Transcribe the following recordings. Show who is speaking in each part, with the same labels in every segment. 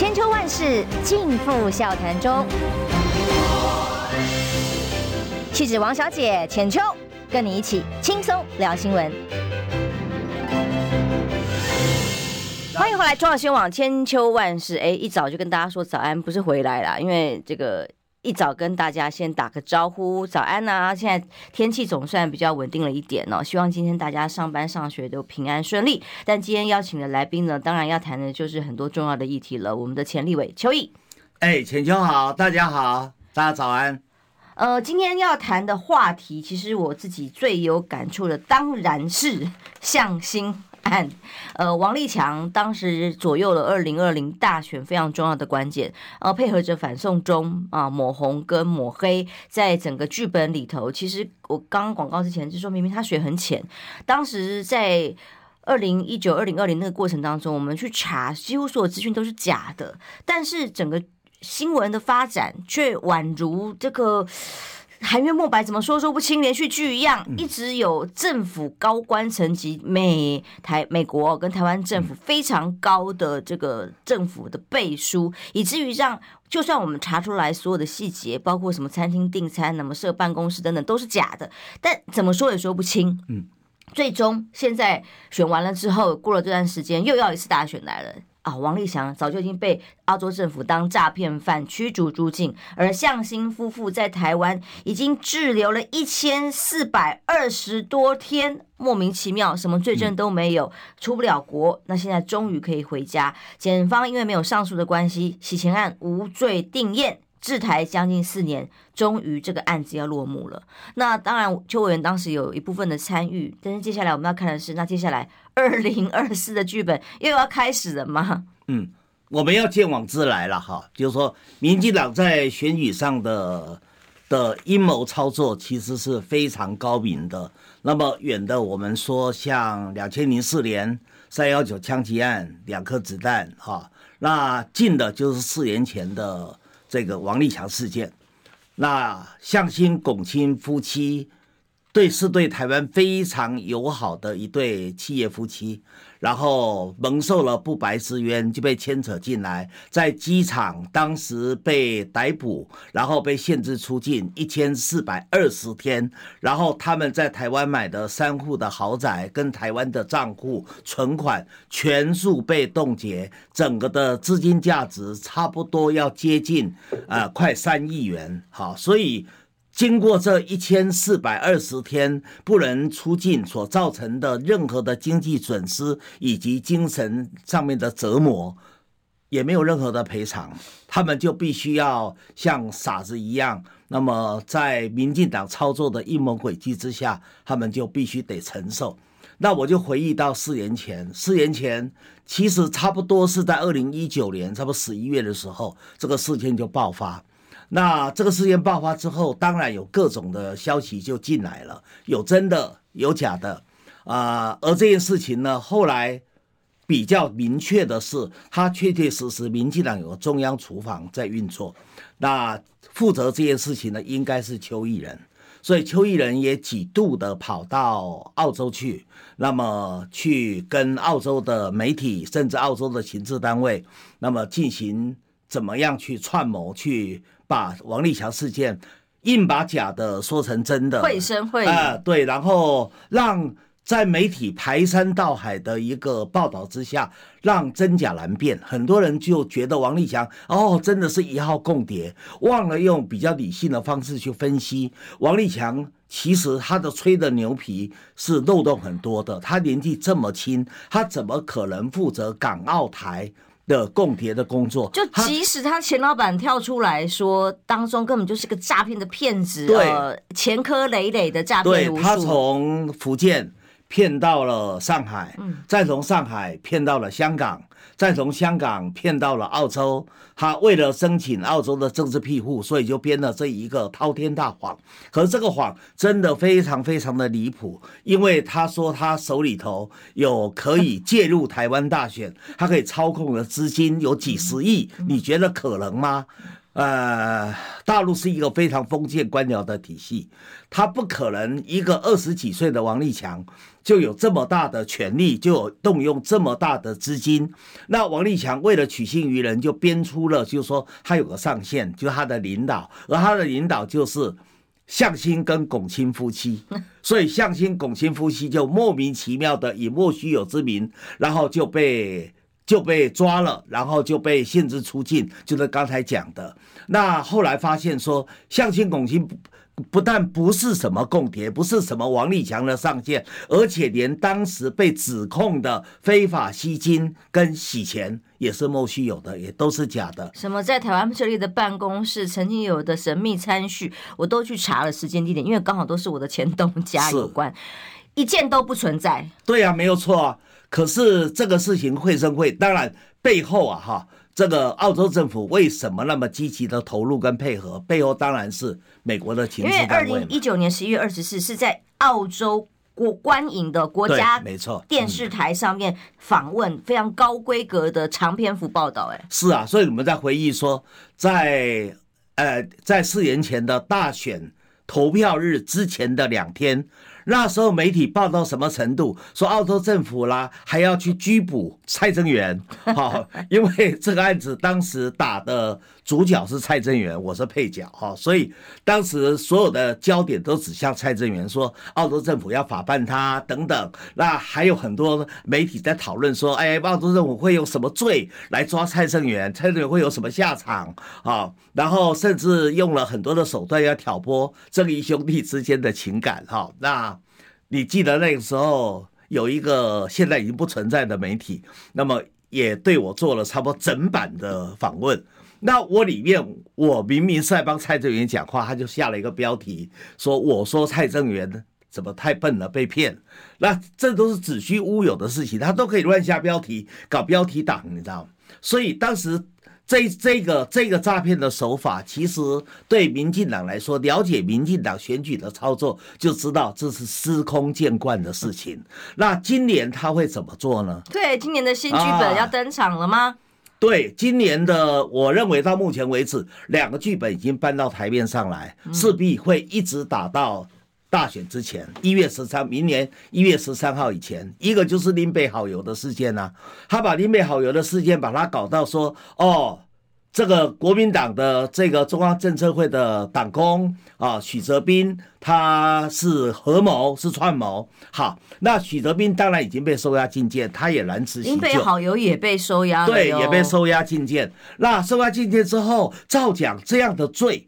Speaker 1: 千秋万世尽付笑谈中。气质王小姐浅秋，跟你一起轻松聊新闻。欢迎回来，中央新闻网千秋万世。哎，一早就跟大家说早安，不是回来啦，因为这个。一早跟大家先打个招呼，早安呐、啊！现在天气总算比较稳定了一点哦，希望今天大家上班上学都平安顺利。但今天邀请的来宾呢，当然要谈的就是很多重要的议题了。我们的前立委邱毅，
Speaker 2: 哎，浅秋好，大家好，大家早安。
Speaker 1: 呃，今天要谈的话题，其实我自己最有感触的，当然是向心。案，呃，王立强当时左右了二零二零大选非常重要的关键，呃，配合着反送中啊，抹红跟抹黑，在整个剧本里头，其实我刚广告之前就说，明明他水很浅。当时在二零一九、二零二零那个过程当中，我们去查，几乎所有资讯都是假的，但是整个新闻的发展却宛如这个。含冤莫白，怎么说说不清，连续剧一样，一直有政府高官层级，美台美国跟台湾政府非常高的这个政府的背书，以至于让就算我们查出来所有的细节，包括什么餐厅订餐、那么设办公室等等，都是假的，但怎么说也说不清。嗯，最终现在选完了之后，过了这段时间，又要一次大选来了。啊，王立祥早就已经被澳洲政府当诈骗犯驱逐出境，而向心夫妇在台湾已经滞留了一千四百二十多天，莫名其妙，什么罪证都没有，出不了国。那现在终于可以回家，检方因为没有上诉的关系，洗钱案无罪定验。滞台将近四年，终于这个案子要落幕了。那当然，邱委员当时有一部分的参与，但是接下来我们要看的是，那接下来二零二四的剧本又要开始了吗？
Speaker 2: 嗯，我们要见往自来了哈，就是说，民进党在选举上的的阴谋操作其实是非常高明的。那么远的，我们说像两千零四年三幺九枪击案两颗子弹哈，那近的就是四年前的。这个王立强事件，那向心龚亲夫妻，对是对台湾非常友好的一对企业夫妻。然后蒙受了不白之冤，就被牵扯进来，在机场当时被逮捕，然后被限制出境一千四百二十天，然后他们在台湾买的三户的豪宅跟台湾的账户存款全数被冻结，整个的资金价值差不多要接近啊、快三亿元，好，所以。经过这一千四百二十天不能出境所造成的任何的经济损失以及精神上面的折磨，也没有任何的赔偿，他们就必须要像傻子一样。那么在民进党操作的阴谋诡计之下，他们就必须得承受。那我就回忆到四年前，四年前其实差不多是在二零一九年，差不多十一月的时候，这个事件就爆发。那这个事件爆发之后，当然有各种的消息就进来了，有真的，有假的，啊、而这件事情呢，后来比较明确的是，他确确实实民进党有中央厨房在运作，那负责这件事情呢，应该是邱毅人，所以邱毅人也几度的跑到澳洲去，那么去跟澳洲的媒体，甚至澳洲的情治单位，那么进行怎么样去串谋去。把王立强事件硬把假的说成真的，
Speaker 1: 绘声绘影。
Speaker 2: 啊，对，然后让在媒体排山倒海的一个报道之下，让真假难辨，很多人就觉得王立强哦，真的是一号共谍，忘了用比较理性的方式去分析王立强，其实他的吹的牛皮是漏洞很多的，他年纪这么轻，他怎么可能负责港澳台？的共谍的工作，
Speaker 1: 就即使他钱老板跳出来说，当中根本就是个诈骗的骗子，
Speaker 2: 对，
Speaker 1: 呃，前科累累的诈骗。
Speaker 2: 对，他从福建骗到了上海，嗯，再从上海骗到了香港。再从香港骗到了澳洲，他为了申请澳洲的政治庇护，所以就编了这一个滔天大谎。可是这个谎真的非常非常的离谱，因为他说他手里头有可以介入台湾大选，他可以操控的资金有几十亿，你觉得可能吗？呃，大陆是一个非常封建官僚的体系，他不可能一个二十几岁的王立强就有这么大的权力，就有动用这么大的资金。那王立强为了取信于人，就编出了，就是说他有个上线，就是他的领导，而他的领导就是向心跟龚清夫妻，所以向心、龚清夫妻就莫名其妙的以莫须有之名，然后就被。就被抓了，然后就被限制出境，就是刚才讲的。那后来发现说，向心、龚青不不但不是什么共谍，不是什么王立强的上线，而且连当时被指控的非法吸金跟洗钱也是莫须有的，也都是假的。
Speaker 1: 什么在台湾设立的办公室曾经有的神秘参叙，我都去查了时间地点，因为刚好都是我的前东家有关，一件都不存在。
Speaker 2: 对啊，没有错啊。可是这个事情会生会，当然背后啊哈，这个澳洲政府为什么那么积极的投入跟配合？背后当然是美国的情。
Speaker 1: 因为二零一九年十一月二十四是在澳洲国观影的国家没错电视台上面访问非常高规格的长篇幅报道。哎，
Speaker 2: 是啊，所以我们在回忆说，在呃在四年前的大选投票日之前的两天。那时候媒体报到什么程度？说澳洲政府啦，还要去拘捕蔡正元，好，因为这个案子当时打的。主角是蔡正元，我是配角哈，所以当时所有的焦点都指向蔡正元，说澳洲政府要法办他等等。那还有很多媒体在讨论说，哎，澳洲政府会用什么罪来抓蔡正元？蔡正元会有什么下场啊？然后甚至用了很多的手段要挑拨正义兄弟之间的情感哈。那你记得那个时候有一个现在已经不存在的媒体，那么也对我做了差不多整版的访问。那我里面，我明明是在帮蔡正元讲话，他就下了一个标题，说我说蔡正元怎么太笨了，被骗。那这都是子虚乌有的事情，他都可以乱下标题，搞标题党，你知道吗？所以当时这这个这个诈骗的手法，其实对民进党来说，了解民进党选举的操作，就知道这是司空见惯的事情。那今年他会怎么做呢？
Speaker 1: 对，今年的新剧本要登场了吗？啊
Speaker 2: 对，今年的我认为到目前为止，两个剧本已经搬到台面上来，势必会一直打到大选之前，一月十三，明年一月十三号以前。一个就是林北好友的事件呐、啊，他把林北好友的事件把它搞到说，哦。这个国民党的这个中央政策会的党工啊，许哲斌，他是合谋，是串谋。好，那许哲斌当然已经被收押禁见，他也难辞其咎。林
Speaker 1: 北好友也被收押了，
Speaker 2: 对，也被收押禁见。那收押禁见之后，照讲这样的罪。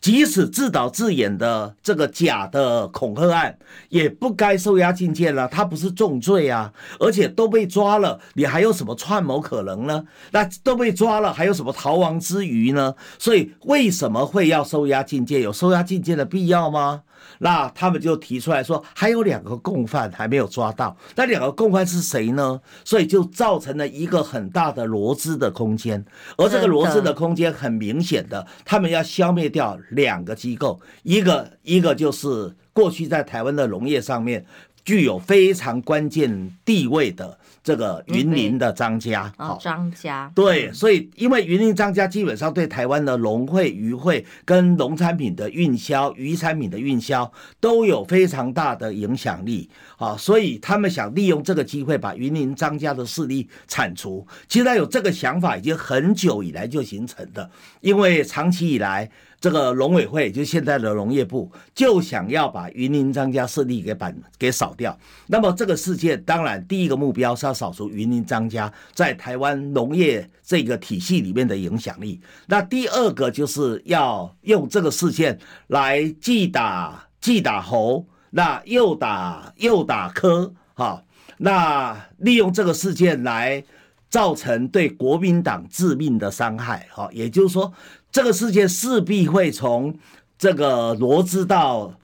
Speaker 2: 即使自导自演的这个假的恐吓案，也不该收押禁见了。他不是重罪啊，而且都被抓了，你还有什么串谋可能呢？那都被抓了，还有什么逃亡之余呢？所以为什么会要收押禁见？有收押禁见的必要吗？那他们就提出来说，还有两个共犯还没有抓到，那两个共犯是谁呢？所以就造成了一个很大的罗织的空间，而这个罗织的空间很明显的，他们要消灭掉两个机构，一个一个就是过去在台湾的农业上面具有非常关键地位的。这个云林的张家，
Speaker 1: 好，张家，
Speaker 2: 对，所以因为云林张家基本上对台湾的农会、渔会跟农产品的运销、渔产品的运销都有非常大的影响力啊，所以他们想利用这个机会把云林张家的势力铲除。其实他有这个想法已经很久以来就形成的，因为长期以来。这个农委会就现在的农业部就想要把云林张家势力给板给扫掉。那么这个事件当然第一个目标是要扫除云林张家在台湾农业这个体系里面的影响力。那第二个就是要用这个事件来既打既打猴，那又打又打柯，哈，那利用这个事件来造成对国民党致命的伤害，哈，也就是说。这个世界势必会从这个罗知道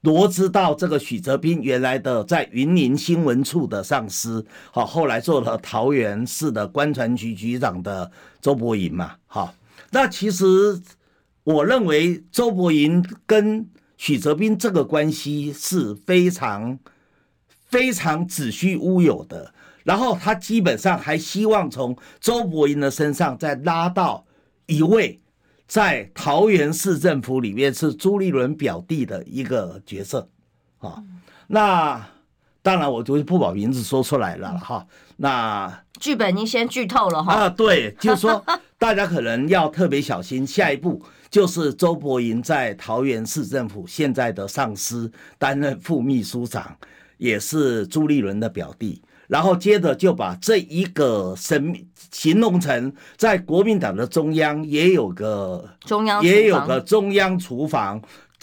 Speaker 2: 罗知道这个许哲斌原来的在云林新闻处的上司，好，后来做了桃园市的官船局局长的周伯银嘛，好，那其实我认为周伯银跟许哲斌这个关系是非常非常子虚乌有的，然后他基本上还希望从周伯银的身上再拉到一位。在桃园市政府里面是朱立伦表弟的一个角色，啊，那当然我就不把名字说出来了哈。那
Speaker 1: 剧本您先剧透了哈。
Speaker 2: 啊，对，就是说 大家可能要特别小心，下一步就是周伯银在桃园市政府现在的上司担任副秘书长，也是朱立伦的表弟。然后接着就把这一个神秘形容成在国民党的中央也有个
Speaker 1: 中央
Speaker 2: 也有个中央厨房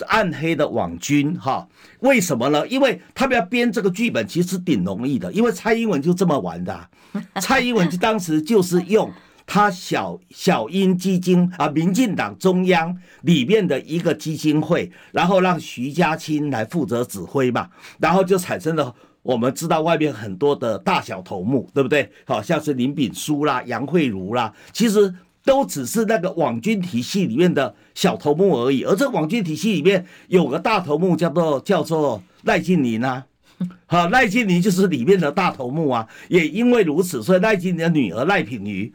Speaker 2: 暗黑的网军哈？为什么呢？因为他们要编这个剧本其实挺容易的，因为蔡英文就这么玩的。蔡英文就当时就是用他小小英基金啊，民进党中央里面的一个基金会，然后让徐家清来负责指挥嘛，然后就产生了。我们知道外面很多的大小头目，对不对？好像是林炳书啦、杨惠如啦，其实都只是那个网军体系里面的小头目而已。而这网军体系里面有个大头目叫做叫做赖清德啊，好，赖清德就是里面的大头目啊。也因为如此，所以赖清德的女儿赖品妤。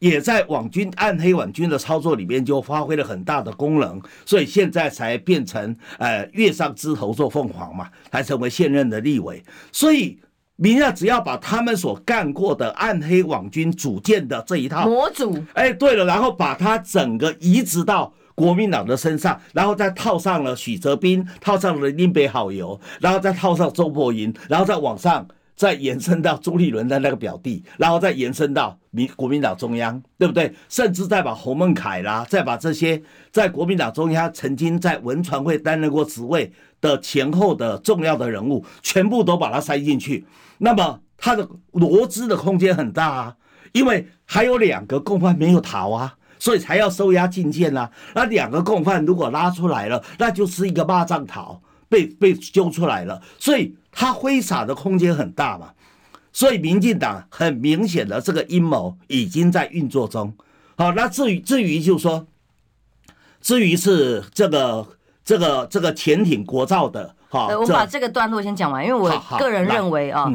Speaker 2: 也在网军暗黑网军的操作里面就发挥了很大的功能，所以现在才变成呃月上枝头做凤凰嘛，才成为现任的立委。所以民调只要把他们所干过的暗黑网军组建的这一套
Speaker 1: 模组，
Speaker 2: 哎，对了，然后把它整个移植到国民党的身上，然后再套上了许哲斌，套上了林北好友，然后再套上周伯云，然后再往上。再延伸到朱立伦的那个表弟，然后再延伸到民国民党中央，对不对？甚至再把洪孟凯啦，再把这些在国民党中央曾经在文传会担任过职位的前后的重要的人物，全部都把它塞进去。那么他的罗织的空间很大啊，因为还有两个共犯没有逃啊，所以才要收押禁见啊。那两个共犯如果拉出来了，那就是一个蚂蚱逃。被被揪出来了，所以他挥洒的空间很大嘛，所以民进党很明显的这个阴谋已经在运作中。好，那至于至于就是说，至于是这个这个这个潜艇国造的，好，
Speaker 1: 我把这个段落先讲完，因为我个人认为啊。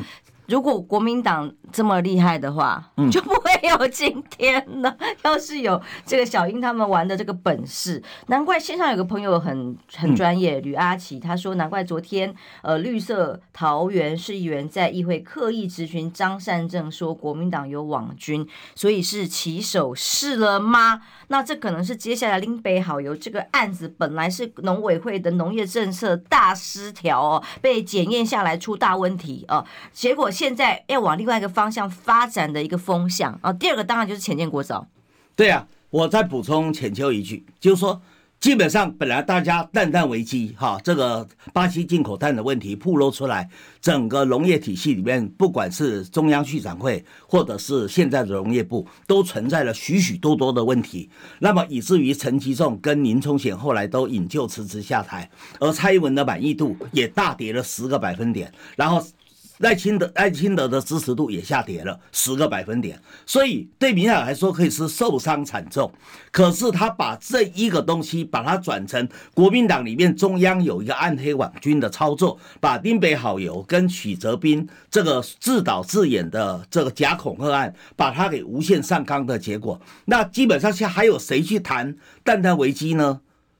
Speaker 1: 如果国民党这么厉害的话，就不会有今天了。要是有这个小英他们玩的这个本事，难怪线上有个朋友很很专业，吕阿奇他说，难怪昨天呃绿色桃园市议员在议会刻意质询张善政说国民党有网军，所以是起手式了吗？那这可能是接下来林北好油这个案子本来是农委会的农业政策大失调哦，被检验下来出大问题哦，结果。现在要往另外一个方方向发展的一个风向啊，第二个当然就是浅见国造。
Speaker 2: 对啊，我再补充浅秋一句，就是说，基本上本来大家蛋蛋危机哈，这个巴西进口蛋的问题暴露出来，整个农业体系里面，不管是中央畜产会或者是现在的农业部，都存在了许许多多的问题。那么以至于陈吉仲跟林聪贤后来都引咎辞职下台，而蔡英文的满意度也大跌了十个百分点，然后。赖清德、赖清德的支持度也下跌了十个百分点，所以对民进党来说可以是受伤惨重。可是他把这一个东西，把它转成国民党里面中央有一个暗黑网军的操作，把丁北好油跟许哲彬这个自导自演的这个假恐吓案，把它给无限上纲的结果。那基本上现在还有谁去谈蛋蛋危机呢？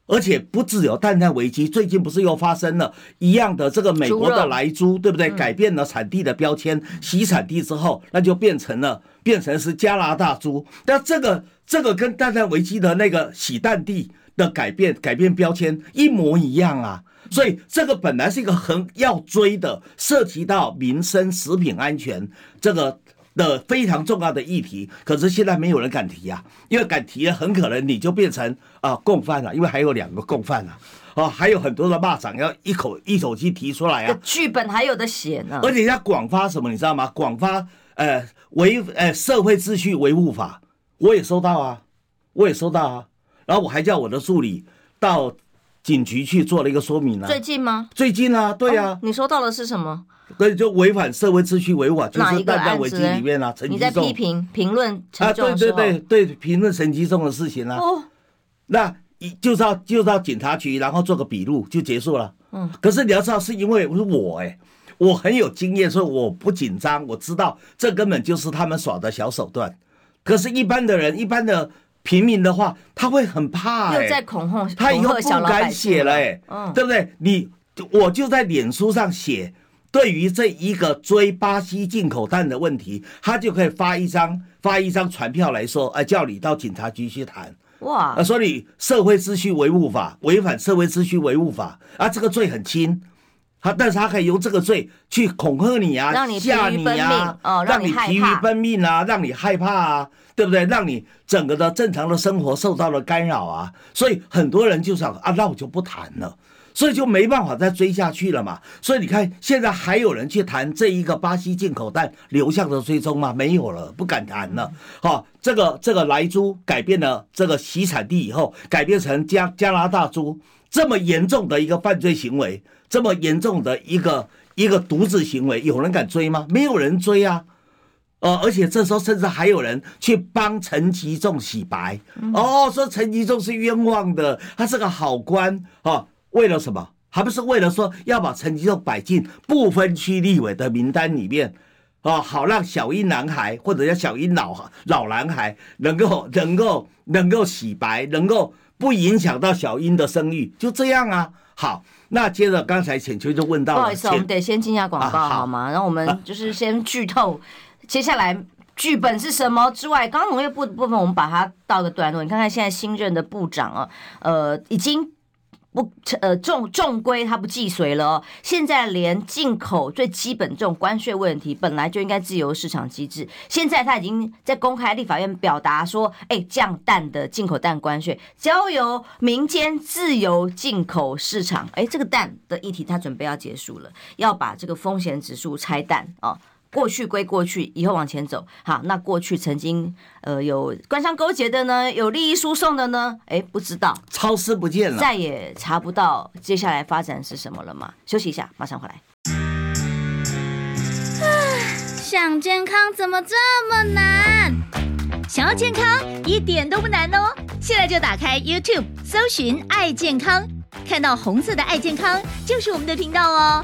Speaker 2: 而且不只有蛋蛋危机，最近不是又发生了一样的这个美国的莱猪，对不对？改变了产地的标签，洗产地之后，那就变成了变成是加拿大猪。但这个这个跟蛋蛋危机的那个洗蛋地的改变改变标签一模一样啊！所以这个本来是一个很要追的，涉及到民生食品安全这个。的非常重要的议题，可是现在没有人敢提啊，因为敢提了，很可能你就变成啊共犯了，因为还有两个共犯啊，哦，还有很多的骂场要一口一口气提出来啊，
Speaker 1: 剧本还有的写呢，
Speaker 2: 而且要广发什么，你知道吗？广发呃维呃社会秩序维护法，我也收到啊，我也收到啊，然后我还叫我的助理到警局去做了一个说明啊，
Speaker 1: 最近吗？
Speaker 2: 最近啊，对啊，
Speaker 1: 哦，你收到的是什么？
Speaker 2: 对，就违反社会秩序维护啊，就是蛋蛋危机里面啊，陈吉仲，
Speaker 1: 你在批评评论陈吉仲
Speaker 2: 啊，对对对对，评论陈吉仲的事情啊。哦，那一就到就到警察局，然后做个笔录就结束了。嗯，可是你要知道，是因为我是我哎，我很有经验，所以我不紧张，我知道这根本就是他们耍的小手段。可是，一般的人，一般的。平民的话，他会很怕、欸，
Speaker 1: 又在恐吓，
Speaker 2: 他以后不敢写了、欸，嗯，对不对？你我就在脸书上写，对于这一个追巴西进口蛋的问题，他就可以发一张发一张传票来说，哎，叫你到警察局去谈。
Speaker 1: 哇！
Speaker 2: 啊，说你社会秩序维护法违反社会秩序维护法啊，这个罪很轻，他但是他可以用这个罪去恐吓你啊，
Speaker 1: 让你
Speaker 2: 吓你啊，
Speaker 1: 哦，
Speaker 2: 让你疲于奔命啊，让你害怕啊，对不对？让你整个的正常的生活受到了干扰啊，所以很多人就想啊，那我就不谈了。所以就没办法再追下去了嘛。所以你看，现在还有人去谈这一个巴西进口蛋流向的追踪吗？没有了，不敢谈了。好，这个这个莱猪改变了这个洗产地以后，改变成加加拿大猪，这么严重的一个犯罪行为，这么严重的一个一个渎职行为，有人敢追吗？没有人追啊。呃，而且这时候甚至还有人去帮陈吉仲洗白，哦，说陈吉仲是冤枉的，他是个好官啊。为了什么？还不是为了说要把陈吉仲摆进不分区立委的名单里面，啊，好让小英男孩或者叫小英老老男孩能够 能够能够洗白，能够不影响到小英的声誉，就这样啊。好，那接着刚才浅秋就问到，
Speaker 1: 不好意思，我们得先进下广告好吗？然后我们就是先剧透接下来剧本是什么之外，刚刚农业部的部分我们把它到个段落。你看看现在新任的部长啊，呃，已经。不，呃，重重规他不既遂了哦。现在连进口最基本这种关税问题，本来就应该自由市场机制，现在他已经在公开立法院表达说，哎，降蛋的进口蛋关税，交由民间自由进口市场。哎，这个蛋的议题他准备要结束了，要把这个风险指数拆蛋哦。过去归过去，以后往前走。好，那过去曾经呃有官商勾结的呢，有利益输送的呢，哎，不知道，
Speaker 2: 消失不见了，
Speaker 1: 再也查不到接下来发展是什么了吗？休息一下，马上回来。
Speaker 3: 想健康怎么这么难？想要健康一点都不难哦，现在就打开 YouTube，搜寻“爱健康”，看到红色的“爱健康”就是我们的频道哦。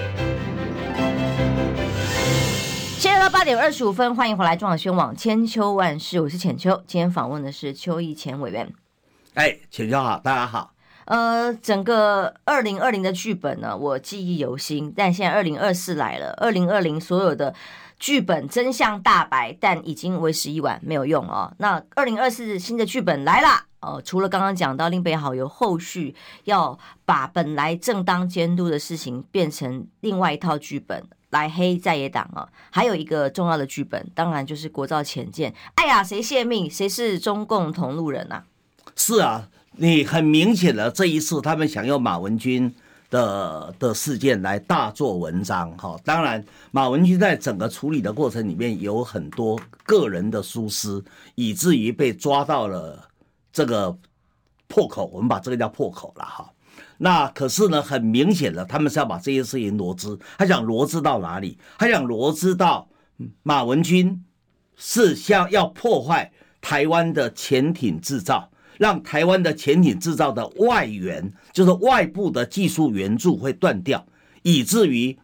Speaker 1: 到八点二十五分，欢迎回来中广宣网千秋万世，我是浅秋。今天访问的是邱毅前委员。
Speaker 2: 哎，浅秋好，大家好。
Speaker 1: 呃，整个二零二零的剧本呢，我记忆犹新。但现在二零二四来了，二零二零所有的剧本真相大白，但已经为时已晚，没有用哦。那二零二四新的剧本来了哦，除了刚刚讲到令北好，有后续要把本来正当监督的事情变成另外一套剧本。来黑在野党啊，还有一个重要的剧本，当然就是国造潜舰。哎呀，谁泄密，谁是中共同路人啊？
Speaker 2: 是啊，你很明显的这一次，他们想用马文君的的事件来大做文章哈。当然，马文君在整个处理的过程里面有很多个人的疏失，以至于被抓到了这个破口。我们把这个叫破口了哈。那可是呢，很明显的，他们是要把这些事情罗织。他想罗织到哪里？他想罗织到马文君是想要破坏台湾的潜艇制造，让台湾的潜艇制造的外援，就是外部的技术援助会断掉，以至于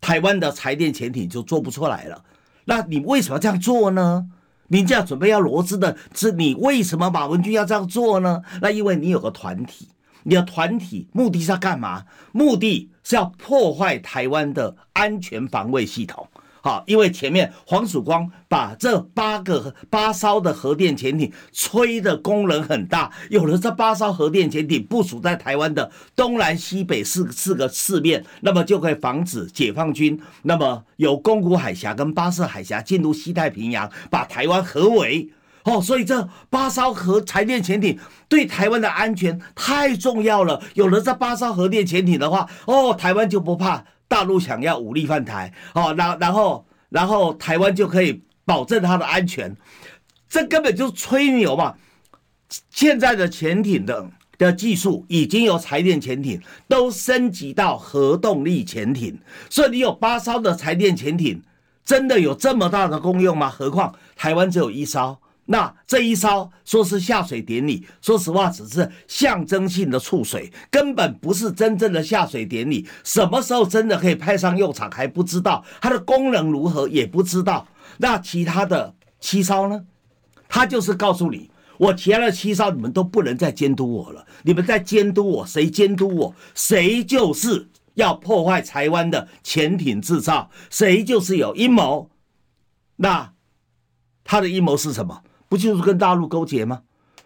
Speaker 2: 台湾的柴电潜艇就做不出来了。那你为什么这样做呢？你这样准备要罗织的是你为什么马文君要这样做呢？那因为你有个团体。你的团体目的是要干嘛？目的是要破坏台湾的安全防卫系统。好，因为前面黄曙光把这八个八艘的核电潜艇吹的功能很大，有了这八艘核电潜艇部署在台湾的东南西北四四个四面，那么就可以防止解放军那么由宫古海峡跟巴士海峡进入西太平洋，把台湾合围。哦，所以这八艘核柴电潜艇对台湾的安全太重要了。有了这八艘核电潜艇的话，哦，台湾就不怕大陆想要武力犯台。哦，然然后然后台湾就可以保证它的安全。这根本就是吹牛嘛！现在的潜艇的的技术已经由柴电潜艇都升级到核动力潜艇，所以你有八艘的柴电潜艇，真的有这么大的功用吗？何况台湾只有一艘。那这一艘说是下水典礼，说实话只是象征性的触水，根本不是真正的下水典礼。什么时候真的可以派上用场还不知道，它的功能如何也不知道。那其他的七艘呢？他就是告诉你，我其他的七艘你们都不能再监督我了。你们在监督我，谁监督我，谁就是要破坏台湾的潜艇制造，谁就是有阴谋。那他的阴谋是什么？不就是跟大陆勾结吗？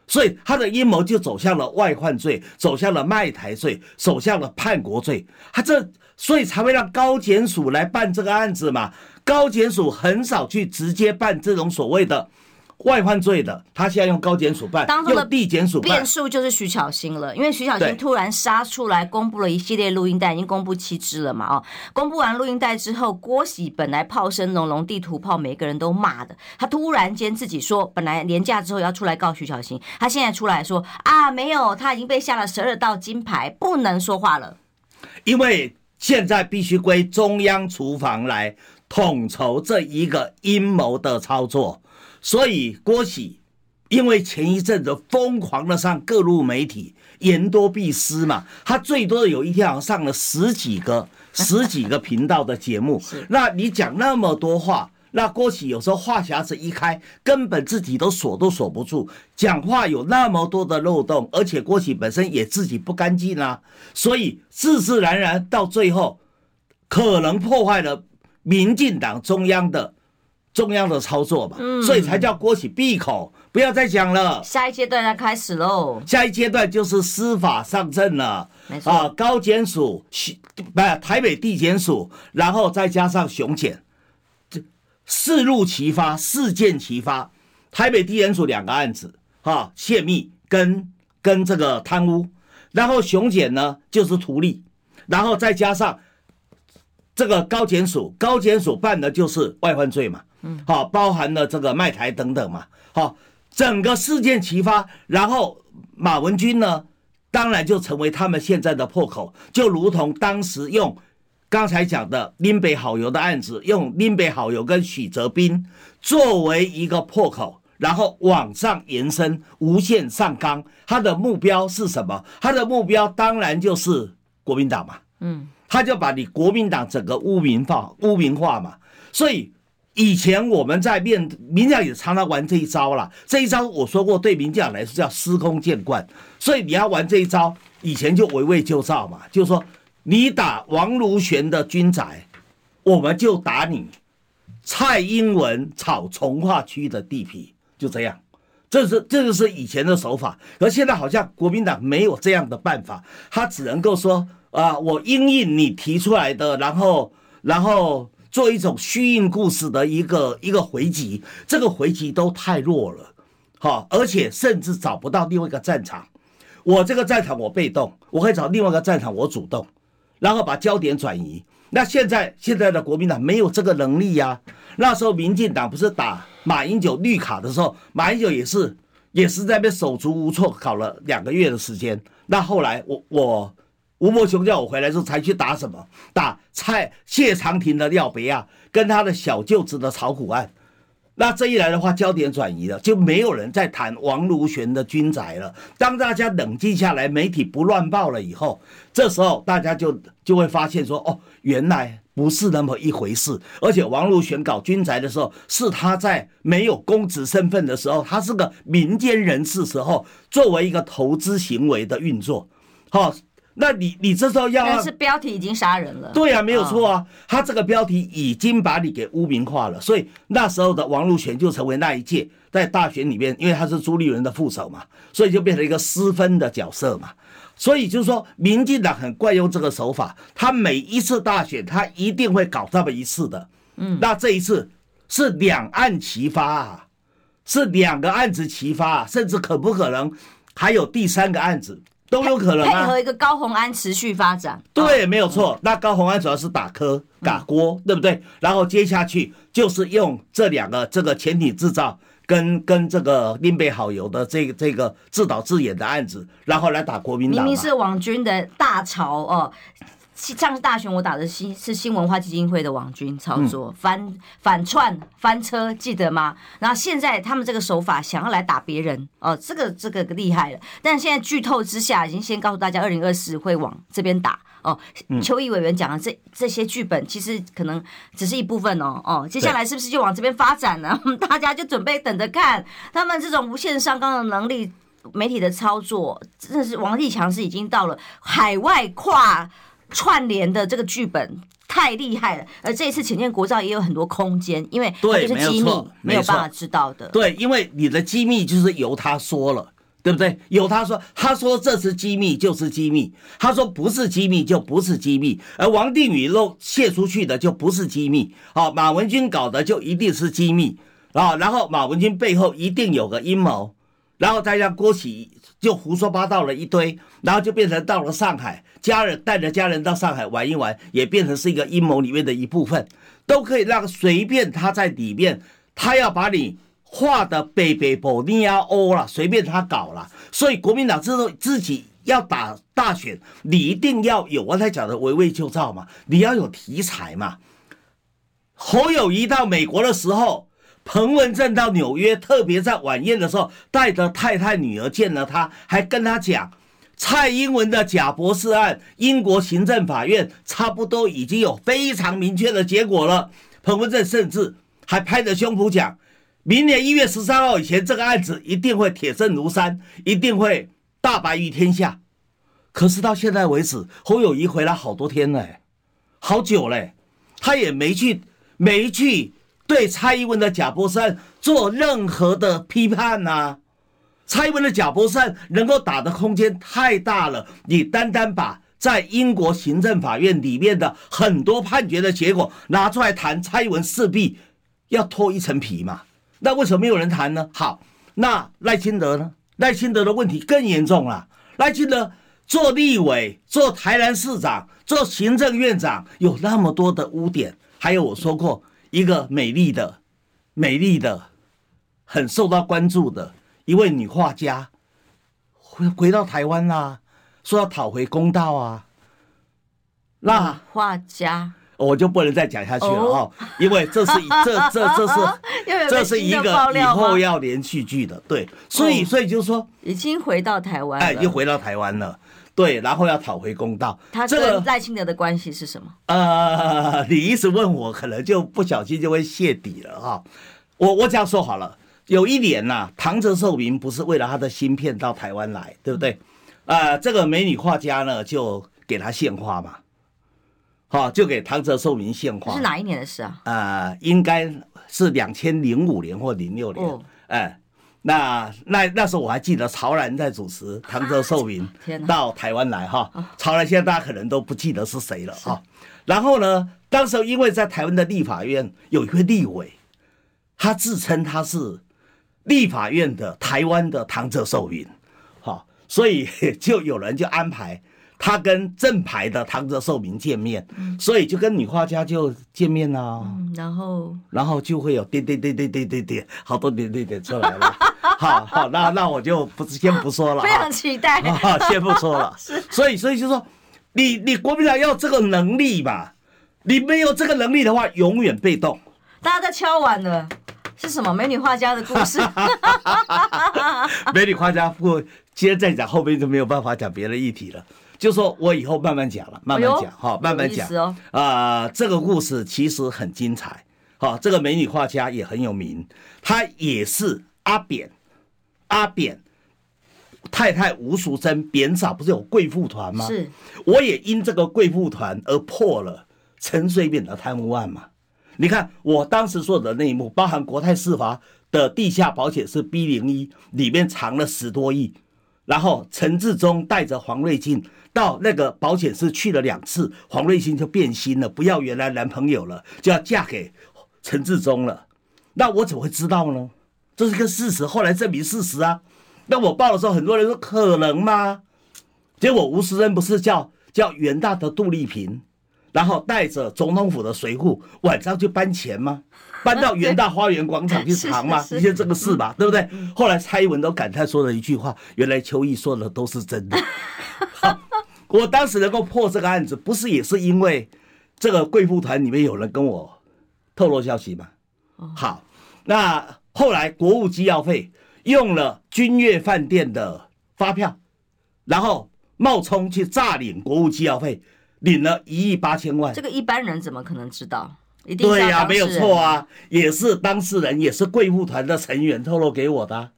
Speaker 2: 所以他的阴谋就走向了外患罪，走向了卖台罪，走向了叛国罪。他这所以才会让高检署来办这个案子嘛。高检署很少去直接办这种所谓的。外犯罪的，他现在用高检署办，
Speaker 1: 当中的
Speaker 2: 地检署办。
Speaker 1: 变数就是徐巧芯了，因为徐巧芯突然杀出来，公布了一系列录音带，已经公布七支了嘛？哦，公布完录音带之后，郭喜本来炮声隆隆，地图炮每个人都骂的，他突然间自己说，本来年假之后要出来告徐巧芯，他现在出来说啊，没有，他已经被下了十二道金牌，不能说话了。
Speaker 2: 因为现在必须归中央厨房来统筹这一个阴谋的操作。所以郭喜，因为前一阵子疯狂的上各路媒体，言多必失嘛，他最多有一天好像上了十几个、十几个频道的节目。那你讲那么多话，那郭喜有时候话匣子一开，根本自己都锁都锁不住，讲话有那么多的漏洞，而且郭喜本身也自己不干净啊，所以自自然然到最后，可能破坏了民进党中央的。中央的操作嘛，所以才叫郭喜闭口，不要再讲了。
Speaker 1: 下一阶段要开始喽。
Speaker 2: 下一阶段就是司法上阵了，啊，高检署、不台北地检署，然后再加上熊检，这四路齐发，四件齐发。台北地检署两个案子，哈，泄密跟跟这个贪污，然后熊检呢就是图利，然后再加上这个高检署，高检署办的就是外患罪嘛。嗯，好，包含了这个卖台等等嘛，好，整个事件齐发，然后马文君呢，当然就成为他们现在的破口，就如同当时用刚才讲的林北好友的案子，用林北好友跟许哲斌作为一个破口，然后往上延伸，无限上纲，他的目标是什么？他的目标当然就是国民党嘛，嗯，他就把你国民党整个污名化，污名化嘛，所以。以前我们在面民进党也常常玩这一招了，这一招我说过，对民进党来说叫司空见惯，所以你要玩这一招，以前就围魏救赵嘛，就是说你打王如玄的军宅，我们就打你蔡英文炒从化区的地皮，就这样，这是这就是以前的手法，而现在好像国民党没有这样的办法，他只能够说啊，我应应你提出来的，然后然后。做一种虚应故事的一个一个回击，这个回击都太弱了，好，而且甚至找不到另外一个战场。我这个战场我被动，我可以找另外一个战场我主动，然后把焦点转移。那现在现在的国民党没有这个能力呀。那时候民进党不是打马英九绿卡的时候，马英九也是也是在那边手足无措，搞了两个月的时间。那后来我我。吴伯雄叫我回来之后，才去打什么？打蔡谢长廷的廖别亚跟他的小舅子的炒股案。那这一来的话，焦点转移了，就没有人在谈王如玄的军宅了。当大家冷静下来，媒体不乱报了以后，这时候 大家就就会发现说：哦，原来不是那么一回事。而且王如玄搞军宅的时候，是他在没有公职身份的时候，他是个民间人士时候，作为一个投资行为的运作，好。那你你这时候要，但
Speaker 1: 是标题已经杀人了。
Speaker 2: 对、啊，没有错啊，他这个标题已经把你给污名化了，所以那时候的王如玄就成为那一届在大选里面，因为他是朱立伦的副手嘛，所以就变成一个失分的角色嘛。所以就是说，民进党很惯用这个手法，他每一次大选他一定会搞这么一次的。嗯，那这一次是两案齐发啊，是两个案子齐发啊，甚至可不可能还有第三个案子？都有可能啊，
Speaker 1: 配合一个高红安持续发展，
Speaker 2: 对，没有错。那高红安主要是打科打锅，对不对？然后接下去就是用这两个这个潜艇制造跟跟这个林北好友的这个这个自导自演的案子，然后来打国民党。
Speaker 1: 明明是网军的大潮哦。上次大选我打的新是新文化基金会的网军操作，嗯、翻反串翻车，记得吗？然后现在他们这个手法想要来打别人哦，这个这个厉害了。但现在剧透之下，已经先告诉大家，二零二四会往这边打哦。邱毅委员讲的这这些剧本，其实可能只是一部分哦哦，接下来是不是就往这边发展呢？对 大家就准备等着看他们这种无限上纲的能力，媒体的操作，真的是王立强是已经到了海外跨。串联的这个剧本太厉害了，而这一次潜舰国造也有很多空间，因为对，是机密，没，有办法知道的。
Speaker 2: 对，因为你的机密就是由他说了，对不对？由他说，他说这是机密就是机密，他说不是机密就不是机密，而王定宇漏泄出去的就不是机密。好，马文君搞的就一定是机密啊，然后马文君背后一定有个阴谋，然后再让郭启就胡说八道了一堆，然后就变成到了上海。家人带着家人到上海玩一玩，也变成是一个阴谋里面的一部分，都可以让随便他在里面，他要把你画的北北保尼亚欧了，随便他搞了。所以国民党之后自己要打大选，你一定要有我才讲的围魏救赵嘛，你要有题材嘛。侯友谊到美国的时候，彭文正到纽约，特别在晚宴的时候带着太太女儿见了他，还跟他讲。蔡英文的贾博士案，英国行政法院差不多已经有非常明确的结果了。彭文正甚至还拍着胸脯讲，明年一月十三号以前，这个案子一定会铁证如山，一定会大白于天下。可是到现在为止，侯友宜回来好多天了，好久嘞，他也没去没去对蔡英文的假博士案做任何的批判呐、蔡英文的假博士案能够打的空间太大了，你单单把在英国行政法院里面的很多判决的结果拿出来谈，蔡英文势必要脱一层皮嘛。那为什么没有人谈呢？好，那赖清德呢？赖清德的问题更严重了。赖清德做立委、做台南市长、做行政院长，有那么多的污点。还有我说过，一个美丽的、美丽的、很受到关注的。一位女画家回回到台湾啦，说要讨回公道啊。那
Speaker 1: 画家？
Speaker 2: 我就不能再讲下去了哦，因为这是这这这是 这是一个以后要连续剧的，对，所以所以就是说
Speaker 1: 已经回到台湾，
Speaker 2: 哎，又回到台湾了，对，然后要讨回公道。
Speaker 1: 他跟赖清德的关系是什么？
Speaker 2: 呃，你一直问我，可能就不小心就会泄底了哈。我我这样说好了。有一年呐、啊，唐泽寿明不是为了他的芯片到台湾来，对不对？啊、呃，这个美女画家呢，就给他献花嘛，好，就给唐泽寿明献花。
Speaker 1: 是哪一年的事啊？
Speaker 2: 啊、呃，应该是两千零五年或零六年。哦、哎，那那那时候我还记得曹然在主持唐泽寿明到台湾来哈。曹然现在大家可能都不记得是谁了哈。然后呢，当时因为在台湾的立法院有一位立委，他自称他是。立法院的台湾的唐泽寿明，好，所以 就有人就安排他跟正牌的唐泽寿明见面，所以就跟女画家就见面了，
Speaker 1: 然后。
Speaker 2: 然后就会有点点点点点点点好多点点点出来了，好好，那那我就不先不说了，
Speaker 1: 非常期待，
Speaker 2: 好，先不说了，所以所以就说你你国民党要这个能力嘛，你没有这个能力的话，永远被动，
Speaker 1: 大家在敲碗了。是什么美女画家的故事？
Speaker 2: 美女画家不，今天再讲，后面就没有办法讲别的议题了。就说我以后慢慢讲了，慢慢讲，哈、慢慢讲。啊、哦呃，这个故事其实很精彩。好，这个美女画家也很有名，她也是阿扁，阿扁太太吴淑珍，扁嫂不是有贵妇团吗？是，我也因这个贵妇团而破了陈水扁的贪污案嘛。你看，我当时做的那一幕，包含国泰世华的地下保险是 B 零一，里面藏了十多亿，然后陈志忠带着黄瑞金到那个保险室去了两次，黄瑞星就变心了，不要原来男朋友了，就要嫁给陈志忠了。那我怎么会知道呢？这是个事实，后来证明事实啊。那我报的时候，很多人说可能吗？结果吴时珍不是叫叫元大的杜丽萍。然后带着总统府的随扈晚上去搬钱吗？搬到元大花园广场去藏吗，一些这个事吧，对不对？后来蔡英文都感叹说了一句话：“原来邱毅说的都是真的。”我当时能够破这个案子，不是也是因为这个贵妇团里面有人跟我透露消息吗？好，那后来国务机要费用了君悦饭店的发票，然后冒充去诈领国务机要费，领了一亿八千万。
Speaker 1: 这个一般人怎么可能知道？
Speaker 2: 对呀、啊，没有错啊，也是当事人，也是贵妇团的成员透露给我的、啊。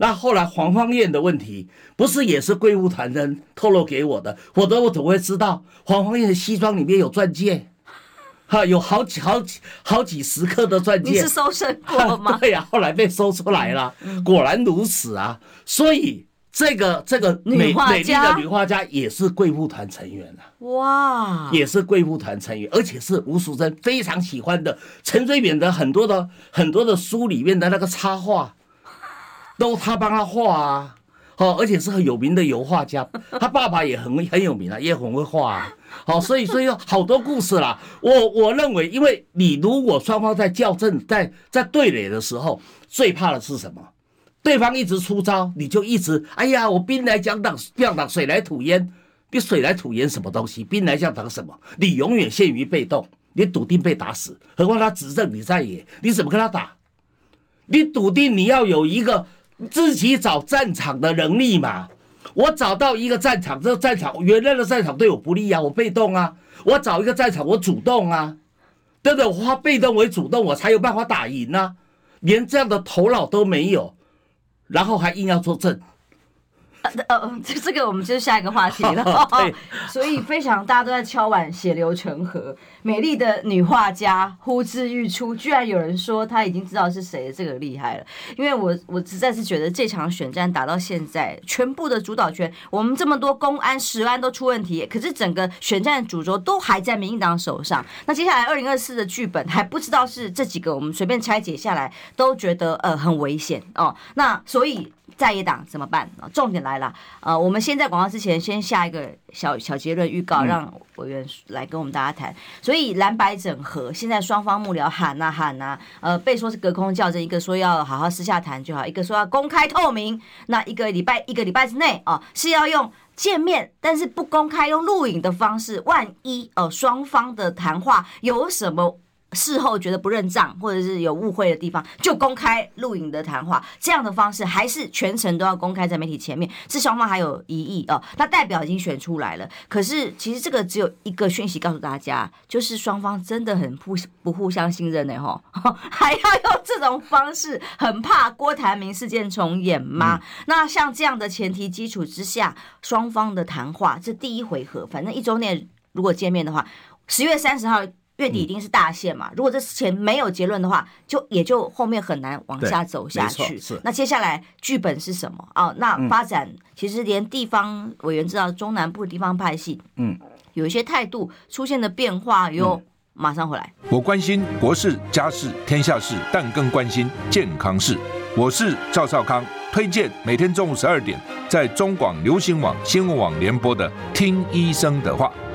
Speaker 2: 那后来黄芳燕的问题，不是也是贵妇团人透露给我的？否则我怎么会知道黄芳燕的西装里面有钻戒？哈，有好几好几好几十克的钻戒。
Speaker 1: 你是搜身过吗？
Speaker 2: 对呀、啊，后来被搜出来了，果然如此啊。所以这个这个美美丽的女画家也是贵妇团成员啊。哇，也是贵妇团成员，而且是吴淑珍非常喜欢的陈水扁的很多的很多的书里面的那个插画。都他帮他画啊，好，而且是很有名的油画家，他爸爸也很很有名啊，也很会画啊，好，所以所以有好多故事啦。我我认为，因为你如果双方在较正，在在对垒的时候，最怕的是什么？对方一直出招，你就一直哎呀，我兵来将挡，将挡水来土掩，你水来土掩什么东西？兵来将挡什么？你永远陷于被动，你笃定被打死。何况他执政你在野，你怎么跟他打？你笃定你要有一个。自己找战场的能力嘛，我找到一个战场，这个战场原来的战场对我不利啊，我被动啊，我找一个战场，我主动啊，对不对？我化被动为主动，我才有办法打赢啊。连这样的头脑都没有，然后还硬要做证。
Speaker 1: 呃呃，这这个我们就是下一个话题了。对，所以非常大家都在敲碗，血流成河。美丽的女画家呼之欲出，居然有人说她已经知道是谁，这个厉害了。因为我我实在是觉得这场选战打到现在，全部的主导权，我们这么多公安、食安都出问题，可是整个选战的主轴都还在民进党手上。那接下来二零二四的剧本还不知道是这几个，我们随便拆解下来都觉得呃很危险哦。那所以。在野党怎么办啊？重点来了，呃，我们先在广告之前先下一个小小结论预告，让委员来跟我们大家谈。所以蓝白整合，现在双方幕僚喊呐喊呐，呃，被说是隔空较真，一个说要好好私下谈就好，一个说要公开透明。那一个礼拜一个礼拜之内啊，是要用见面，但是不公开，用录影的方式。万一呃双方的谈话有什么？事后觉得不认账或者是有误会的地方，就公开录影的谈话，这样的方式还是全程都要公开在媒体前面。是双方还有疑义哦，那代表已经选出来了。可是其实这个只有一个讯息告诉大家，就是双方真的很不不互相信任呢，吼，还要用这种方式，很怕郭台铭事件重演吗？嗯、那像这样的前提基础之下，双方的谈话这第一回合，反正一周内如果见面的话，十月三十号。月底一定是大限嘛？如果这之前没有结论的话，就也就后面很难往下走下去。是，那接下来剧本是什么？哦，那发展其实连地方委员知道，中南部的地方派系，嗯，有一些态度出现的变化哟。马上回来。
Speaker 4: 我关心国事、家事、天下事，但更关心健康事。我是赵少康，推荐每天中午十二点在中广流行网、新闻网联播的《听医生的话》。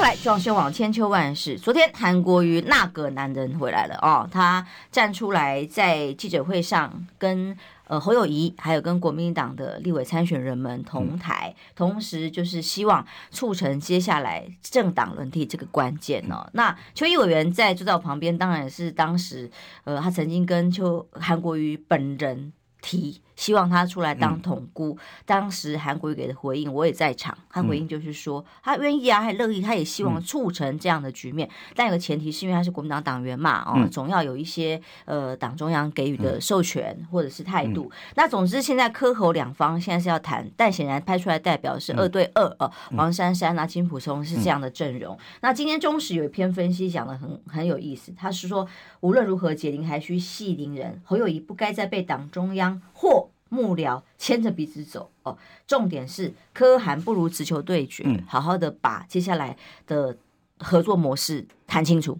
Speaker 5: 快装修网千秋万世。昨天韩国瑜那个男人回来了哦，他站出来在记者会上跟呃侯友谊还有跟国民党的立委参选人们同台，同时就是希望促成接下来政党轮替这个关键哦。那邱毅委员在坐在我旁边，当然也是当时呃他曾经跟邱韩国瑜本人提。
Speaker 1: 希望他出来当统姑。嗯、当时韩国瑜给的回应，我也在场。他回应就是说，他愿意啊，还乐意，他也希望促成这样的局面。嗯、但有个前提是因为他是国民党党员嘛，哦，总要有一些呃党中央给予的授权或者是态度。嗯、那总之，现在柯侯两方现在是要谈，但显然派出来代表是二对二，呃，黄珊珊啊、金溥聪是这样的阵容。那今天中时有一篇分析讲的很很有意思，他是说无论如何解铃还需系铃人，侯友谊不该再被党中央或幕僚牵着鼻子走哦。重点是科韩不如直球对决，嗯、好好的把接下来的合作模式谈清楚。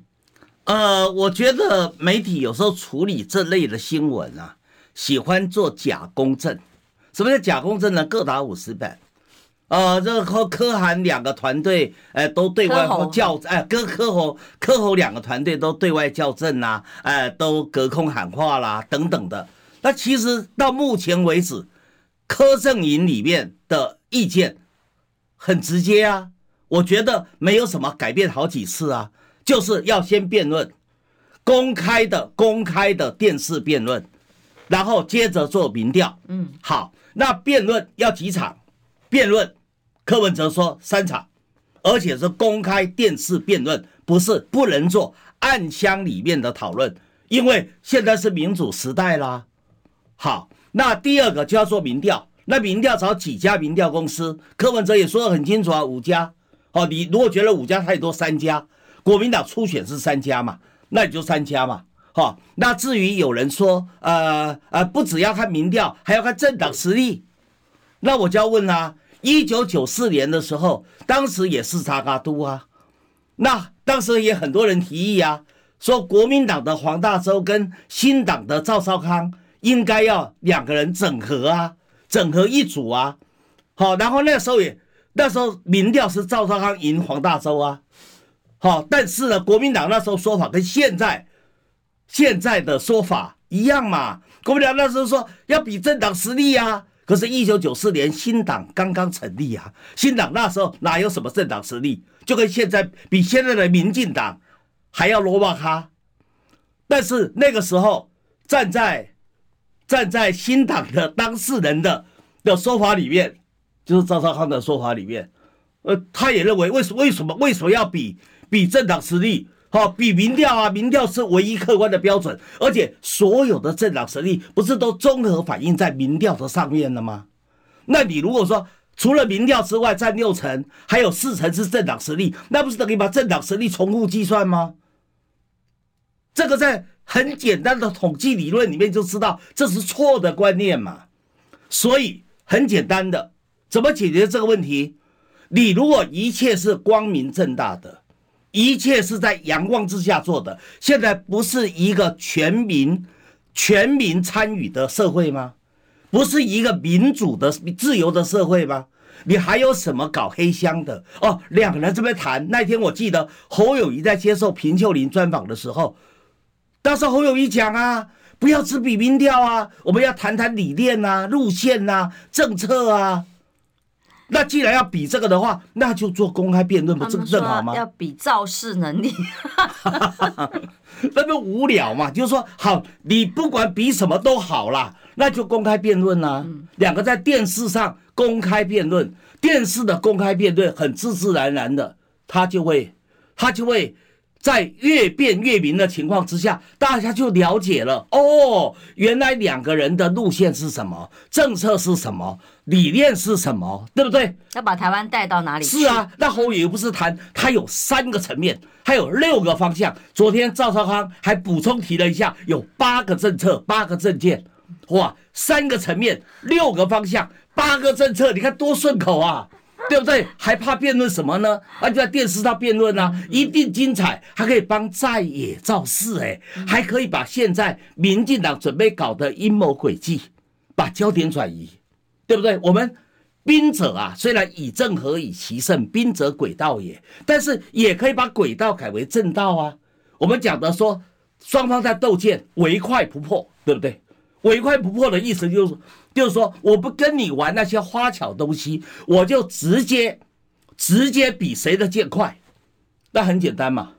Speaker 2: 呃，我觉得媒体有时候处理这类的新闻啊，喜欢做假公正。什么叫假公正呢？各打五十板。呃，这个柯柯韩两个团队，呃，都对外叫，哎，跟科侯科侯两个团队都对外叫阵呐，哎，都隔空喊话啦，等等的。那其实到目前为止，柯阵营里面的意见很直接啊，我觉得没有什么改变好几次啊，就是要先辩论，公开的公开的电视辩论，然后接着做民调。嗯，好，那辩论要几场？辩论。柯文哲说三场，而且是公开电视辩论，不是不能做暗箱里面的讨论，因为现在是民主时代啦。好，那第二个就要做民调，那民调找几家民调公司？柯文哲也说得很清楚啊，五家。好，你如果觉得五家太多，三家，国民党初选是三家嘛，那你就三家嘛。好，那至于有人说，呃呃，不只要看民调，还要看政党实力，那我就要问啊。一九九四年的时候，当时也是查卡都啊，那当时也很多人提议啊，说国民党的黄大洲跟新党的赵少康应该要两个人整合啊，整合一组啊，好，然后那时候也那时候民调是赵少康赢黄大洲啊，好，但是呢，国民党那时候说法跟现在现在的说法一样嘛，国民党那时候说要比政党实力呀。可是，一九九四年新党刚刚成立啊，新党那时候哪有什么政党实力，就跟现在比现在的民进党还要罗巴卡。但是那个时候，站在站在新党的当事人的的说法里面，就是赵少康的说法里面，呃，他也认为为什为什么为什么要比比政党实力？好，比民调啊，民调是唯一客观的标准，而且所有的政党实力不是都综合反映在民调的上面了吗？那你如果说除了民调之外占六成，还有四成是政党实力，那不是等于把政党实力重复计算吗？这个在很简单的统计理论里面就知道这是错的观念嘛。所以很简单的，怎么解决这个问题？你如果一切是光明正大的。一切是在阳光之下做的。现在不是一个全民、全民参与的社会吗？不是一个民主的、自由的社会吗？你还有什么搞黑箱的？哦，两个人这边谈。那天我记得侯友宜在接受平秀琳专访的时候，当时侯友谊讲啊，不要只比民调啊，我们要谈谈理念啊、路线啊、政策啊。那既然要比这个的话，那就做公开辩论，不正正好吗？
Speaker 1: 要比造势能力，
Speaker 2: 那不无聊嘛？就是说，好，你不管比什么都好啦，那就公开辩论啦。两个在电视上公开辩论，电视的公开辩论很自自然然的，他就会，他就会。在越辩越明的情况之下，大家就了解了哦，原来两个人的路线是什么，政策是什么，理念是什么，对不对？
Speaker 1: 要把台湾带到哪里去？
Speaker 2: 是啊，那侯友宜不是谈他有三个层面，还有六个方向。昨天赵少康还补充提了一下，有八个政策，八个政见，哇，三个层面，六个方向，八个政策，你看多顺口啊！对不对？还怕辩论什么呢？啊，就在电视上辩论啊，一定精彩，还可以帮在野造势，哎，还可以把现在民进党准备搞的阴谋诡计，把焦点转移，对不对？我们兵者啊，虽然以正合以奇胜，兵者诡道也，但是也可以把诡道改为正道啊。我们讲的说，双方在斗剑，唯快不破，对不对？唯快不破的意思就是，就是说，我不跟你玩那些花巧东西，我就直接，直接比谁的剑快，那很简单嘛。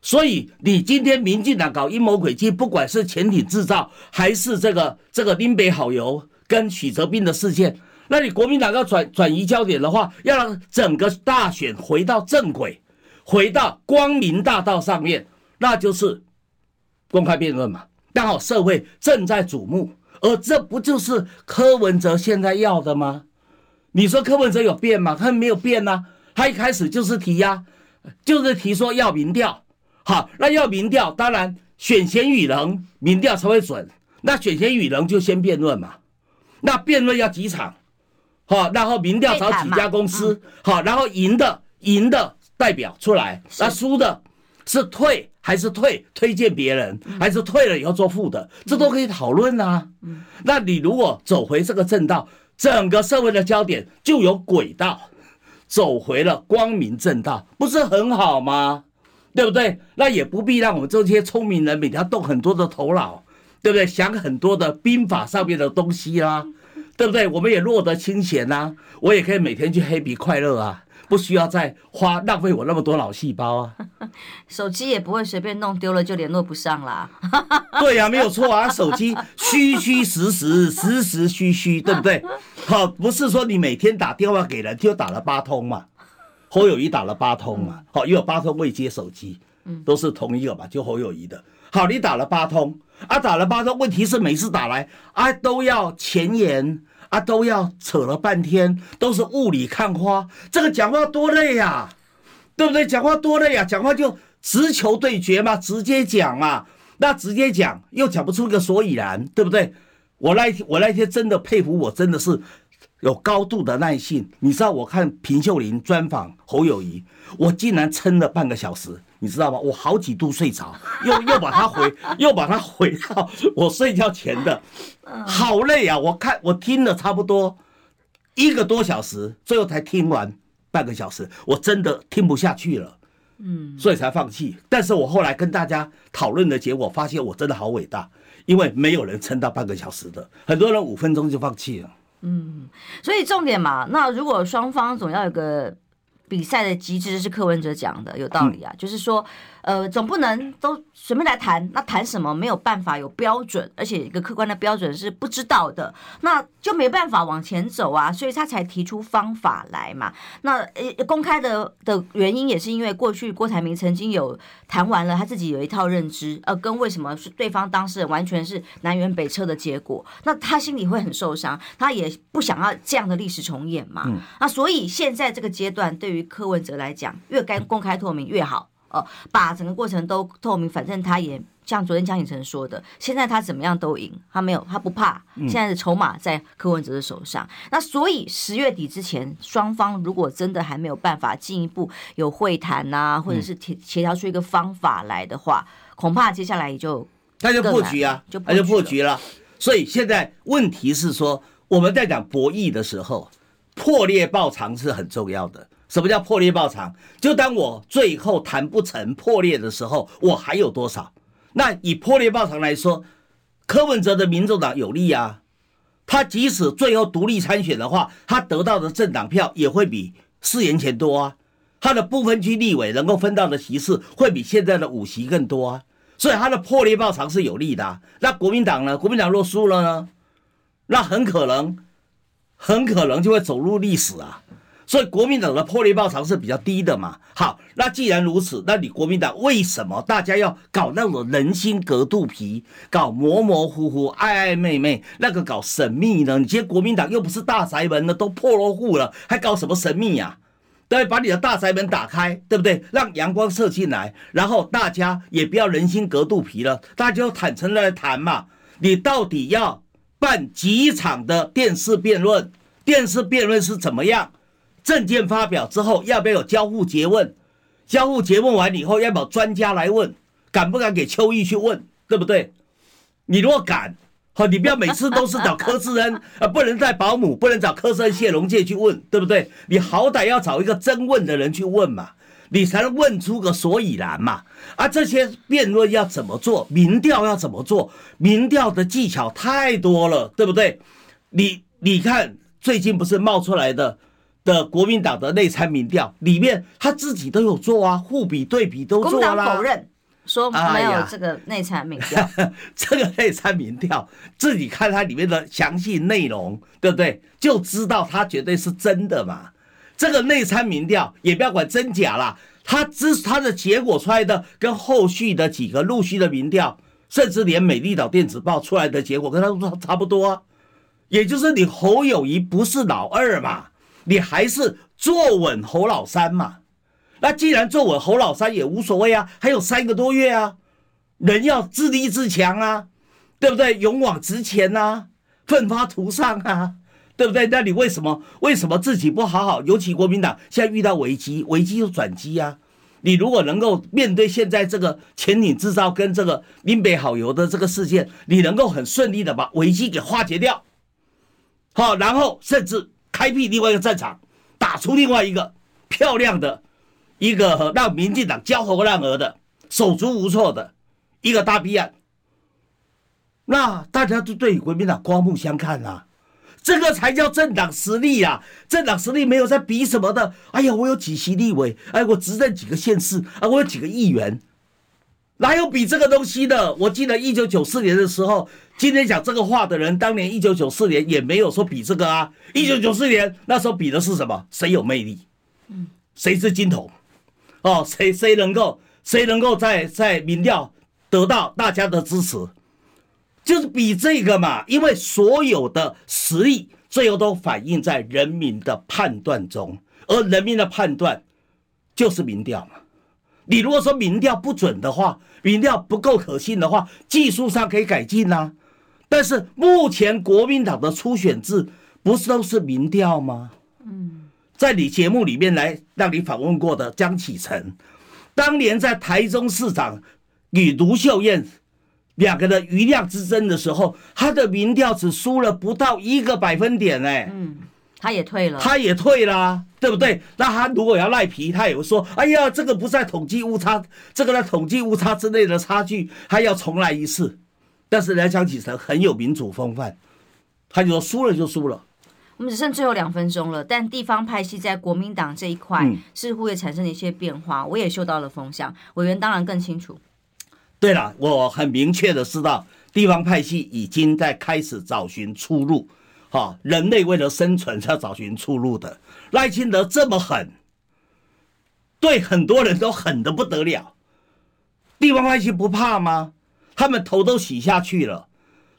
Speaker 2: 所以你今天民进党搞阴谋诡计，不管是潜艇制造，还是这个这个林北好油跟许哲斌的事件。那你国民党要转转移焦点的话，要让整个大选回到正轨，回到光明大道上面，那就是公开辩论嘛。刚好社会正在瞩目，而这不就是柯文哲现在要的吗？你说柯文哲有变吗？他没有变呐、啊，他一开始就是提呀、啊，就是提说要民调。好，那要民调，当然选贤与能，民调才会准。那选贤与能就先辩论嘛，那辩论要几场？好，然后民调找几家公司，好，然后赢的赢的代表出来，那输的是退还是退？推荐别人还是退了以后做副的？这都可以讨论啊。那你如果走回这个正道，整个社会的焦点就有轨道，走回了光明正道，不是很好吗？对不对？那也不必让我们这些聪明人每天动很多的头脑，对不对？想很多的兵法上面的东西啦。对不对？我们也落得清闲呐、啊，我也可以每天去 happy 快乐啊，不需要再花浪费我那么多脑细胞啊。
Speaker 1: 手机也不会随便弄丢了就联络不上啦。
Speaker 2: 对呀、啊，没有错啊，手机虚虚实实，实实虚虚，对不对？好，不是说你每天打电话给人就打了八通嘛，侯友宜打了八通嘛，好，因为有八通未接手机，都是同一个嘛，就侯友宜的。好，你打了八通啊，打了八通，问题是每次打来啊都要前言。啊，都要扯了半天，都是雾里看花，这个讲话多累呀，对不对？讲话多累呀，讲话就直球对决嘛，直接讲嘛，那直接讲又讲不出个所以然，对不对？我那一天我那一天真的佩服，我真的是有高度的耐性。你知道，我看平秀琳专访侯友宜，我竟然撑了半个小时。你知道吗？我好几度睡着，又又把它回，又把它回到我睡觉前的，好累啊！我看我听了差不多一个多小时，最后才听完半个小时，我真的听不下去了，嗯，所以才放弃。但是我后来跟大家讨论的结果，发现我真的好伟大，因为没有人撑到半个小时的，很多人五分钟就放弃了。
Speaker 1: 嗯，所以重点嘛，那如果双方总要有个。比赛的机制是柯文哲讲的，有道理啊，就是说。呃，总不能都随便来谈，那谈什么没有办法有标准，而且一个客观的标准是不知道的，那就没办法往前走啊，所以他才提出方法来嘛。那呃，公开的的原因也是因为过去郭台铭曾经有谈完了，他自己有一套认知，呃，跟为什么是对方当事人完全是南辕北辙的结果，那他心里会很受伤，他也不想要这样的历史重演嘛。那所以现在这个阶段对于柯文哲来讲，越该公开透明越好。哦，把整个过程都透明，反正他也像昨天江启臣说的，现在他怎么样都赢，他没有，他不怕。现在的筹码在柯文哲的手上，嗯、那所以十月底之前，双方如果真的还没有办法进一步有会谈啊，或者是协协调出一个方法来的话，嗯、恐怕接下来也就
Speaker 2: 他就破局啊，就他就破局了。所以现在问题是说，我们在讲博弈的时候，破裂爆长是很重要的。什么叫破裂报偿？就当我最后谈不成破裂的时候，我还有多少？那以破裂报偿来说，柯文哲的民众党有利啊。他即使最后独立参选的话，他得到的政党票也会比四年前多啊。他的不分区立委能够分到的席次会比现在的五席更多啊。所以他的破裂报偿是有利的啊。那国民党呢？国民党若输了呢？那很可能，很可能就会走入历史啊。所以国民党的破裂报偿是比较低的嘛。好，那既然如此，那你国民党为什么大家要搞那种人心隔肚皮，搞模模糊糊、暧暧昧昧，那个搞神秘呢？你今天国民党又不是大宅门了，都破落户了，还搞什么神秘呀？对，把你的大宅门打开，对不对？让阳光射进来，然后大家也不要人心隔肚皮了，大家就坦诚的来谈嘛。你到底要办几场的电视辩论？电视辩论是怎么样？政见发表之后，要不要有交互诘问？交互诘问完以后，要不要专家来问？敢不敢给邱毅去问？对不对？你如果敢，好，你不要每次都是找柯志恩 啊，不能带保姆，不能找柯志恩、谢龙介去问，对不对？你好歹要找一个真问的人去问嘛，你才能问出个所以然嘛。啊，这些辩论要怎么做？民调要怎么做？民调的技巧太多了，对不对？你你看，最近不是冒出来的？的国民党的内参民调里面，他自己都有做啊，互比对比都做啦。
Speaker 1: 否认，说没有这个内参民调，
Speaker 2: 哎、这个内参民调自己看它里面的详细内容，对不对？就知道它绝对是真的嘛。这个内参民调也不要管真假啦，它之它的结果出来的跟后续的几个陆续的民调，甚至连美丽岛电子报出来的结果跟它都差不多啊。也就是你侯友谊不是老二嘛，你还是坐稳侯老三嘛。那既然坐稳侯老三也无所谓啊，还有三个多月啊，人要自立自强啊，对不对？勇往直前啊，奋发图上啊，对不对？那你为什么为什么自己不好好？尤其国民党现在遇到危机，危机就转机啊。你如果能够面对现在这个潜艇制造跟这个林北好油的这个事件，你能够很顺利的把危机给化解掉，好，然后甚至开辟另外一个战场，打出另外一个漂亮的。一个让民进党焦头烂额的、手足无措的一个大弊案，那大家都对国民党刮目相看啊！这个才叫政党实力啊！政党实力没有在比什么的。哎呀，我有几席立委，哎，我执政几个县市，啊，我有几个议员，哪有比这个东西的？我记得一九九四年的时候，今天讲这个话的人，当年一九九四年也没有说比这个啊。一九九四年那时候比的是什么？谁有魅力？嗯，谁是金童？哦，谁谁能够谁能够在在民调得到大家的支持，就是比这个嘛。因为所有的实力最后都反映在人民的判断中，而人民的判断就是民调嘛。你如果说民调不准的话，民调不够可信的话，技术上可以改进呐。但是目前国民党的初选制不是都是民调吗？嗯。在你节目里面来让你访问过的江启臣，当年在台中市长与卢秀燕两个的余量之争的时候，他的民调只输了不到一个百分点哎，
Speaker 1: 嗯，他也退了，
Speaker 2: 他也退了，对不对？那他如果要赖皮，他也会说，哎呀，这个不在统计误差，这个在统计误差之内的差距，他要重来一次。但是人家江启程很有民主风范，他就说输了就输了。
Speaker 1: 我们只剩最后两分钟了，但地方派系在国民党这一块似乎也产生了一些变化，嗯、我也嗅到了风向。委员当然更清楚。
Speaker 2: 对了，我很明确的知道，地方派系已经在开始找寻出路。哈，人类为了生存是要找寻出路的。赖清德这么狠，对很多人都狠得不得了。地方派系不怕吗？他们头都洗下去了，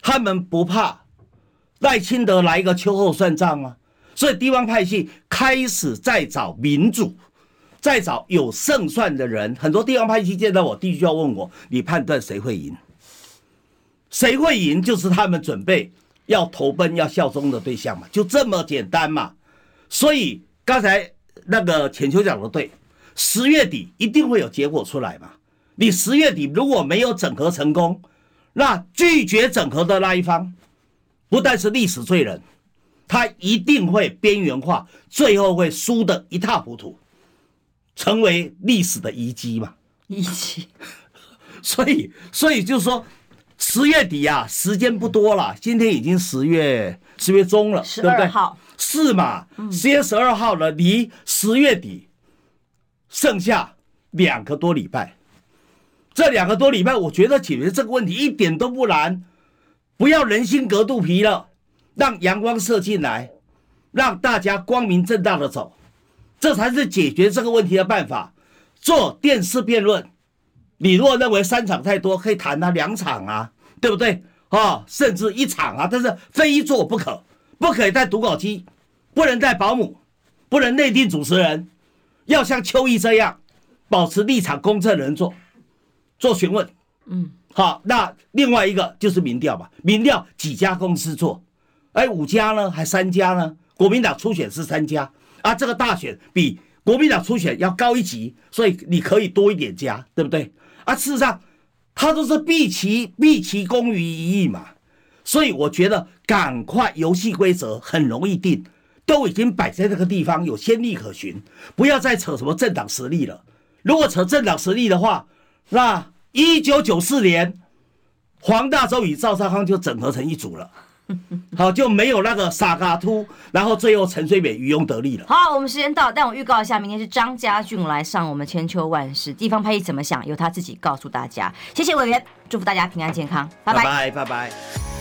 Speaker 2: 他们不怕。赖清德来一个秋后算账啊，所以地方派系开始在找民主，在找有胜算的人。很多地方派系见到我，第一句要问我：你判断谁会赢？谁会赢？就是他们准备要投奔、要效忠的对象嘛，就这么简单嘛。所以刚才那个浅秋讲的对，十月底一定会有结果出来嘛。你十月底如果没有整合成功，那拒绝整合的那一方。不但是历史罪人，他一定会边缘化，最后会输得一塌糊涂，成为历史的遗迹嘛？
Speaker 1: 遗迹。
Speaker 2: 所以，所以就是说，十月底啊，时间不多了。今天已经十月十月中了，对不对？是嘛？十月十二号了，离十月底剩下两个多礼拜。这两个多礼拜，我觉得解决这个问题一点都不难。不要人心隔肚皮了，让阳光射进来，让大家光明正大的走，这才是解决这个问题的办法。做电视辩论，你如果认为三场太多，可以谈他两场啊，对不对？哦，甚至一场啊，但是非做不可，不可以带读稿机，不能带保姆，不能内定主持人，要像邱毅这样，保持立场公正人做，做询问，嗯。好，那另外一个就是民调吧。民调几家公司做？哎，五家呢，还三家呢？国民党初选是三家啊，这个大选比国民党初选要高一级，所以你可以多一点家，对不对？啊，事实上，他都是毕其毕其功于一役嘛。所以我觉得，赶快游戏规则很容易定，都已经摆在这个地方，有先例可循，不要再扯什么政党实力了。如果扯政党实力的话，那。一九九四年，黄大洲与赵少康就整合成一组了，好，就没有那个傻嘎突，然后最后陈水扁渔翁得利了。
Speaker 1: 好，我们时间到，但我预告一下，明天是张家俊来上我们千秋万世地方派系怎么想，由他自己告诉大家。谢谢委员，祝福大家平安健康，拜拜，
Speaker 2: 拜拜。拜拜